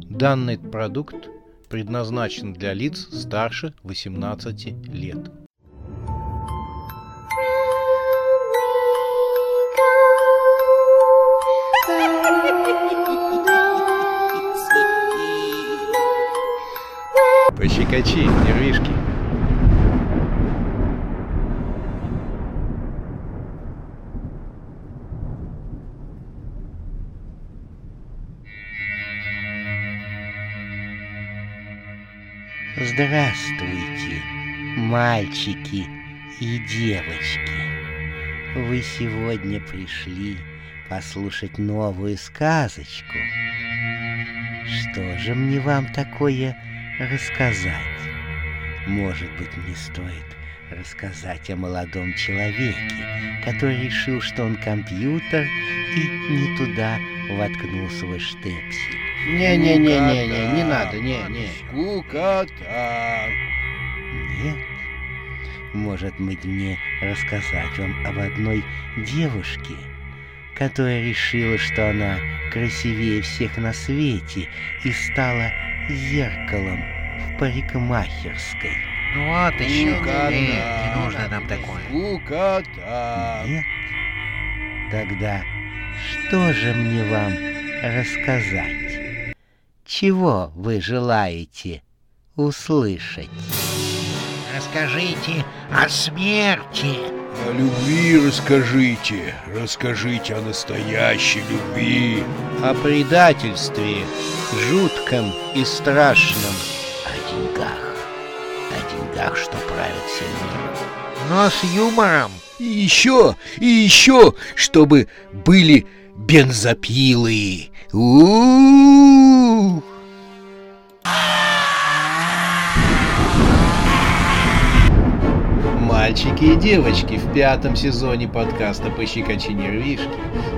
Данный продукт предназначен для лиц старше 18 лет. Пощекочи, нервишки. Здравствуйте, мальчики и девочки. Вы сегодня пришли послушать новую сказочку. Что же мне вам такое рассказать? Может быть, мне стоит рассказать о молодом человеке, который решил, что он компьютер и не туда воткнул свой штепсель. Не-не-не-не-не, не надо, не-не. Скукота. Нет. Может быть, мне рассказать вам об одной девушке, которая решила, что она красивее всех на свете и стала зеркалом в парикмахерской. Ну вот еще. Скукота. Нет, не нужно нам такое. Скукота. Нет? Тогда что же мне вам рассказать? Чего вы желаете услышать? Расскажите о смерти. О любви расскажите. Расскажите о настоящей любви. О предательстве, жутком и страшном. О деньгах. О деньгах, что правят всем миром. Но с юмором. И еще, и еще, чтобы были бензопилы. У-у-у! Мальчики и девочки в пятом сезоне подкаста «Пощекочи нервишки»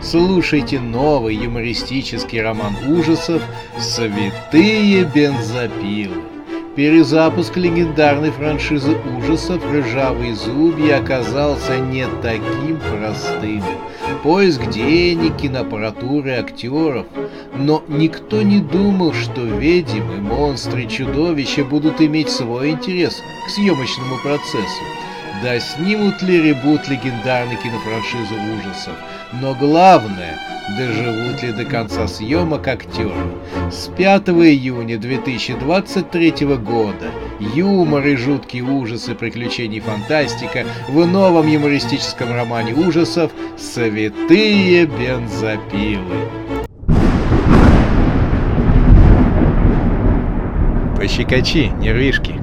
слушайте новый юмористический роман ужасов «Святые бензопилы». Перезапуск легендарной франшизы ужасов «Ржавые зубья» оказался не таким простым. Поиск денег, киноаппаратуры, актеров. Но никто не думал, что ведьмы, монстры, чудовища будут иметь свой интерес к съемочному процессу. Да снимут ли ребут легендарной кинофраншизы ужасов? Но главное, доживут ли до конца съемок актеры? С 5 июня 2023 года юмор и жуткие ужасы приключений фантастика в новом юмористическом романе ужасов «Святые бензопилы». Пощекочи, нервишки.